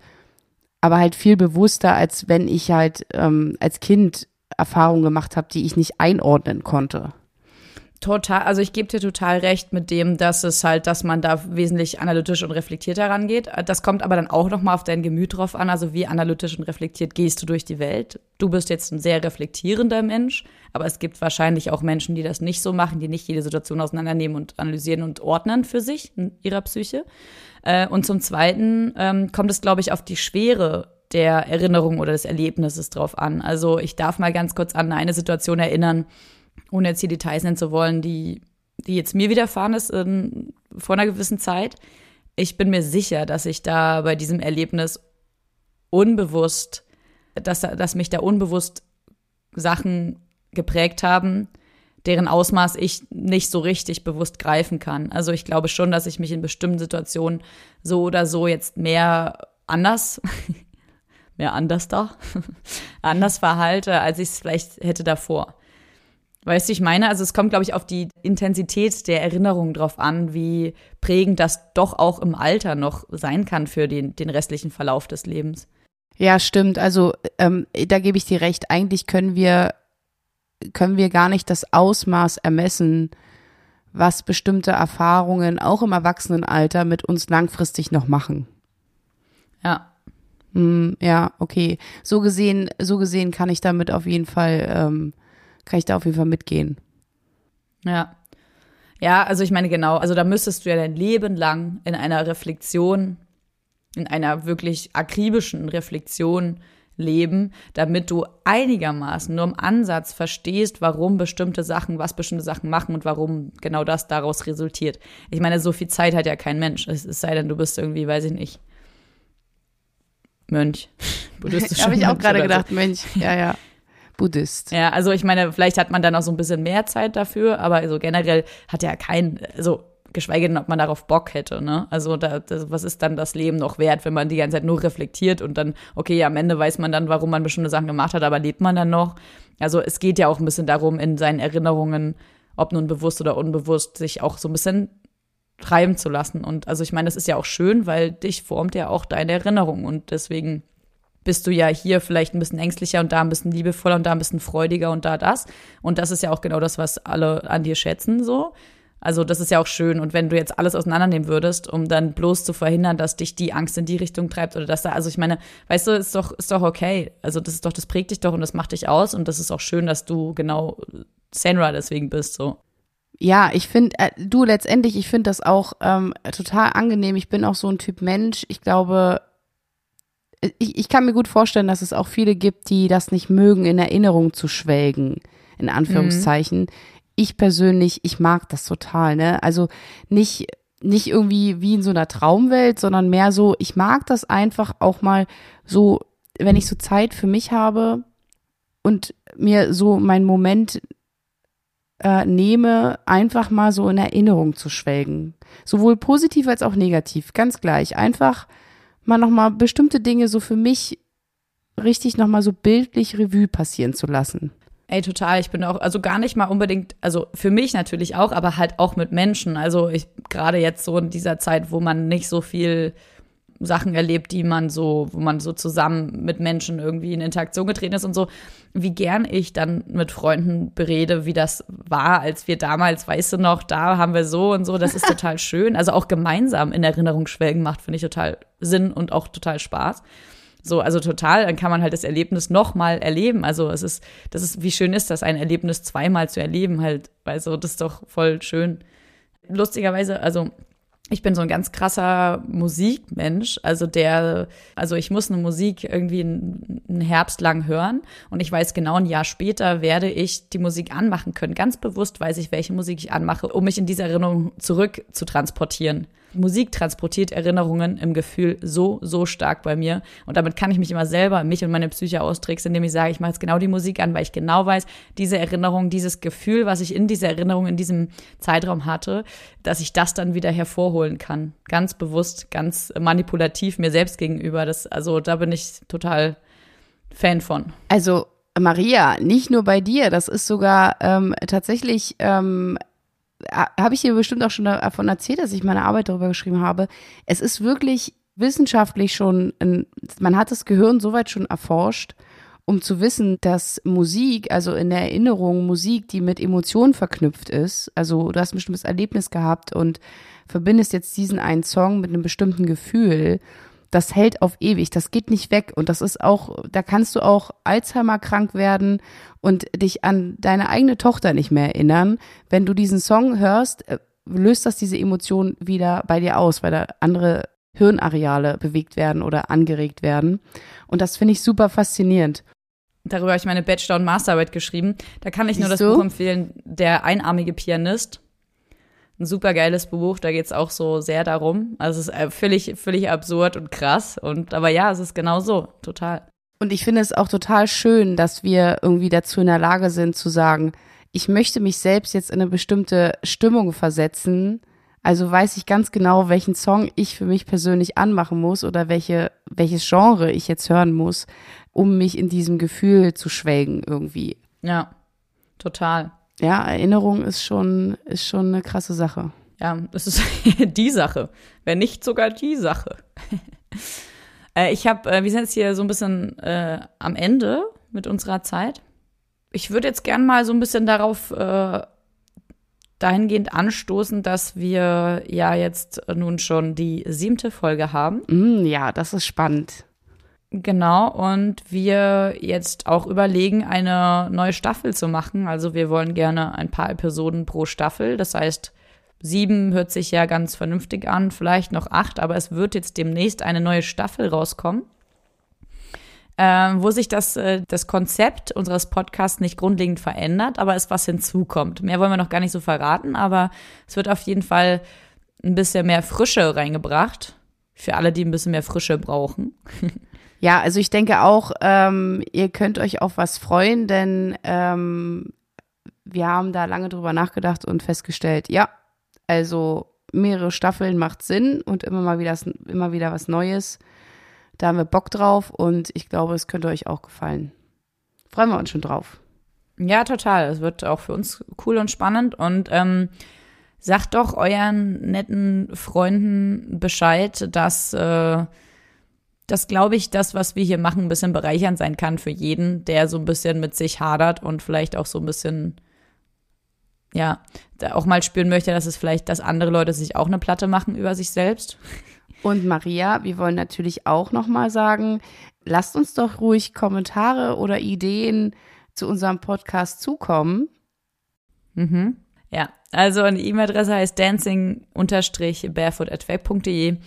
B: aber halt viel bewusster, als wenn ich halt ähm, als Kind Erfahrungen gemacht habe, die ich nicht einordnen konnte.
C: Total, also ich gebe dir total recht mit dem, dass es halt, dass man da wesentlich analytisch und reflektiert herangeht. Das kommt aber dann auch nochmal auf dein Gemüt drauf an. Also wie analytisch und reflektiert gehst du durch die Welt? Du bist jetzt ein sehr reflektierender Mensch, aber es gibt wahrscheinlich auch Menschen, die das nicht so machen, die nicht jede Situation auseinandernehmen und analysieren und ordnen für sich in ihrer Psyche. Äh, und zum Zweiten ähm, kommt es, glaube ich, auf die Schwere der Erinnerung oder des Erlebnisses drauf an. Also ich darf mal ganz kurz an eine Situation erinnern, ohne jetzt hier Details nennen zu wollen, die, die jetzt mir widerfahren ist in, vor einer gewissen Zeit. Ich bin mir sicher, dass ich da bei diesem Erlebnis unbewusst, dass, dass mich da unbewusst Sachen geprägt haben, deren Ausmaß ich nicht so richtig bewusst greifen kann. Also ich glaube schon, dass ich mich in bestimmten Situationen so oder so jetzt mehr anders, mehr anders da, anders verhalte, als ich es vielleicht hätte davor. Weißt du, ich meine, also es kommt, glaube ich, auf die Intensität der Erinnerung drauf an, wie prägend das doch auch im Alter noch sein kann für den, den restlichen Verlauf des Lebens.
B: Ja, stimmt. Also ähm, da gebe ich dir recht. Eigentlich können wir können wir gar nicht das Ausmaß ermessen, was bestimmte Erfahrungen auch im Erwachsenenalter mit uns langfristig noch machen.
C: Ja.
B: Hm, ja, okay. So gesehen, so gesehen kann ich damit auf jeden Fall, ähm, kann ich da auf jeden Fall mitgehen.
C: Ja. Ja, also ich meine genau, also da müsstest du ja dein Leben lang in einer Reflexion, in einer wirklich akribischen Reflexion leben, damit du einigermaßen nur im Ansatz verstehst, warum bestimmte Sachen, was bestimmte Sachen machen und warum genau das daraus resultiert. Ich meine, so viel Zeit hat ja kein Mensch. Es, sei denn, du bist irgendwie, weiß ich nicht, Mönch.
B: Buddhistisch. Habe ich auch gerade gedacht, so. Mönch. Ja, ja. Buddhist.
C: Ja, also ich meine, vielleicht hat man dann auch so ein bisschen mehr Zeit dafür, aber so generell hat ja kein, also geschweige denn, ob man darauf Bock hätte. Ne? Also da, das, was ist dann das Leben noch wert, wenn man die ganze Zeit nur reflektiert und dann, okay, am Ende weiß man dann, warum man bestimmte Sachen gemacht hat, aber lebt man dann noch? Also es geht ja auch ein bisschen darum, in seinen Erinnerungen, ob nun bewusst oder unbewusst, sich auch so ein bisschen treiben zu lassen. Und also ich meine, das ist ja auch schön, weil dich formt ja auch deine Erinnerung und deswegen bist du ja hier vielleicht ein bisschen ängstlicher und da ein bisschen liebevoller und da ein bisschen freudiger und da das. Und das ist ja auch genau das, was alle an dir schätzen, so. Also das ist ja auch schön. Und wenn du jetzt alles auseinandernehmen würdest, um dann bloß zu verhindern, dass dich die Angst in die Richtung treibt oder dass da, also ich meine, weißt du, ist doch, ist doch okay. Also das ist doch, das prägt dich doch und das macht dich aus und das ist auch schön, dass du genau Senra deswegen bist, so.
B: Ja, ich finde, äh, du letztendlich, ich finde das auch ähm, total angenehm. Ich bin auch so ein Typ Mensch. Ich glaube, ich, ich kann mir gut vorstellen, dass es auch viele gibt, die das nicht mögen, in Erinnerung zu schwelgen, in Anführungszeichen. Mhm ich persönlich, ich mag das total, ne? Also nicht, nicht irgendwie wie in so einer Traumwelt, sondern mehr so, ich mag das einfach auch mal so, wenn ich so Zeit für mich habe und mir so meinen Moment äh, nehme, einfach mal so in Erinnerung zu schwelgen. Sowohl positiv als auch negativ, ganz gleich. Einfach mal nochmal bestimmte Dinge so für mich richtig nochmal so bildlich Revue passieren zu lassen.
C: Ey, total. Ich bin auch, also gar nicht mal unbedingt, also für mich natürlich auch, aber halt auch mit Menschen. Also ich gerade jetzt so in dieser Zeit, wo man nicht so viel Sachen erlebt, die man so, wo man so zusammen mit Menschen irgendwie in Interaktion getreten ist und so, wie gern ich dann mit Freunden berede, wie das war, als wir damals, weißt du noch, da haben wir so und so, das ist total schön. Also auch gemeinsam in Erinnerung schwelgen macht, finde ich total Sinn und auch total Spaß. So, also total, dann kann man halt das Erlebnis nochmal erleben. Also es ist, das ist, wie schön ist das, ein Erlebnis zweimal zu erleben, halt, weil so, das ist doch voll schön. Lustigerweise, also ich bin so ein ganz krasser Musikmensch, also der, also ich muss eine Musik irgendwie einen Herbst lang hören und ich weiß genau, ein Jahr später werde ich die Musik anmachen können. Ganz bewusst weiß ich, welche Musik ich anmache, um mich in diese Erinnerung zurück zu transportieren. Musik transportiert Erinnerungen im Gefühl so, so stark bei mir. Und damit kann ich mich immer selber, mich und meine Psyche austricksen, indem ich sage, ich mache jetzt genau die Musik an, weil ich genau weiß, diese Erinnerung, dieses Gefühl, was ich in dieser Erinnerung, in diesem Zeitraum hatte, dass ich das dann wieder hervorholen kann. Ganz bewusst, ganz manipulativ mir selbst gegenüber. Das, also da bin ich total Fan von.
B: Also Maria, nicht nur bei dir, das ist sogar ähm, tatsächlich ähm, habe ich dir bestimmt auch schon davon erzählt, dass ich meine Arbeit darüber geschrieben habe. Es ist wirklich wissenschaftlich schon, ein, man hat das Gehirn soweit schon erforscht, um zu wissen, dass Musik, also in der Erinnerung Musik, die mit Emotionen verknüpft ist, also du hast ein bestimmtes Erlebnis gehabt und verbindest jetzt diesen einen Song mit einem bestimmten Gefühl das hält auf ewig, das geht nicht weg und das ist auch, da kannst du auch Alzheimer krank werden und dich an deine eigene Tochter nicht mehr erinnern. Wenn du diesen Song hörst, äh, löst das diese Emotion wieder bei dir aus, weil da andere Hirnareale bewegt werden oder angeregt werden. Und das finde ich super faszinierend.
C: Darüber habe ich meine Bachelor- und Masterarbeit geschrieben. Da kann ich Siehst nur das du? Buch empfehlen, Der einarmige Pianist ein super geiles Buch, da geht's auch so sehr darum. Also es ist äh, völlig, völlig absurd und krass. Und aber ja, es ist genau so, total.
B: Und ich finde es auch total schön, dass wir irgendwie dazu in der Lage sind zu sagen, ich möchte mich selbst jetzt in eine bestimmte Stimmung versetzen. Also weiß ich ganz genau, welchen Song ich für mich persönlich anmachen muss oder welche, welches Genre ich jetzt hören muss, um mich in diesem Gefühl zu schwelgen irgendwie.
C: Ja, total
B: ja, Erinnerung ist schon, ist schon eine krasse Sache.
C: Ja, das ist die Sache, wenn nicht sogar die Sache. äh, ich habe, äh, wir sind jetzt hier so ein bisschen äh, am Ende mit unserer Zeit. Ich würde jetzt gern mal so ein bisschen darauf äh, dahingehend anstoßen, dass wir ja jetzt nun schon die siebte Folge haben.
B: Mm, ja, das ist spannend.
C: Genau, und wir jetzt auch überlegen, eine neue Staffel zu machen. Also wir wollen gerne ein paar Episoden pro Staffel. Das heißt, sieben hört sich ja ganz vernünftig an, vielleicht noch acht, aber es wird jetzt demnächst eine neue Staffel rauskommen. ähm, wo sich das, äh, das Konzept unseres Podcasts nicht grundlegend verändert, aber es was hinzukommt. Mehr wollen wir noch gar nicht so verraten, aber es wird auf jeden Fall ein bisschen mehr Frische reingebracht. Für alle, die ein bisschen mehr Frische brauchen.
B: Ja, also ich denke auch, ähm, ihr könnt euch auf was freuen, denn ähm, wir haben da lange drüber nachgedacht und festgestellt, ja, also mehrere Staffeln macht Sinn und immer mal wieder, immer wieder was Neues. Da haben wir Bock drauf und ich glaube, es könnte euch auch gefallen. Freuen wir uns schon drauf.
C: Ja, total. Es wird auch für uns cool und spannend und ähm, sagt doch euren netten Freunden Bescheid, dass äh, das, glaube ich, das, was wir hier machen, ein bisschen bereichernd sein kann für jeden, der so ein bisschen mit sich hadert und vielleicht auch so ein bisschen ja, auch mal spüren möchte, dass es vielleicht, dass andere Leute sich auch eine Platte machen über sich selbst.
B: Und Maria, wir wollen natürlich auch nochmal sagen, lasst uns doch ruhig Kommentare oder Ideen zu unserem Podcast zukommen.
C: Mhm. Ja, also eine E-Mail-Adresse heißt dancing-barefoot.web.de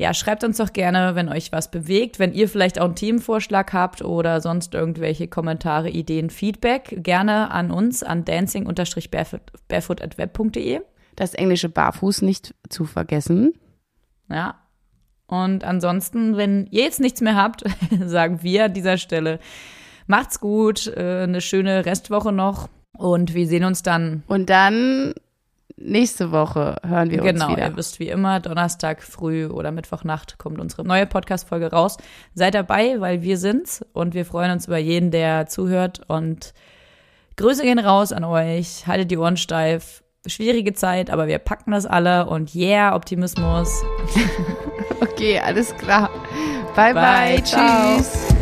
C: ja, schreibt uns doch gerne, wenn euch was bewegt, wenn ihr vielleicht auch einen Themenvorschlag habt oder sonst irgendwelche Kommentare, Ideen, Feedback, gerne an uns an dancing-barefoot.web.de.
B: Das englische Barfuß nicht zu vergessen.
C: Ja. Und ansonsten, wenn ihr jetzt nichts mehr habt, sagen wir an dieser Stelle, macht's gut, äh, eine schöne Restwoche noch und wir sehen uns dann.
B: Und dann nächste Woche hören wir
C: genau,
B: uns wieder.
C: Genau, ihr wisst wie immer, Donnerstag früh oder Mittwochnacht kommt unsere neue Podcast-Folge raus. Seid dabei, weil wir sind's und wir freuen uns über jeden, der zuhört und Grüße gehen raus an euch. Haltet die Ohren steif. Schwierige Zeit, aber wir packen das alle und yeah, Optimismus.
B: okay, alles klar. Bye, bye. bye. Tschüss.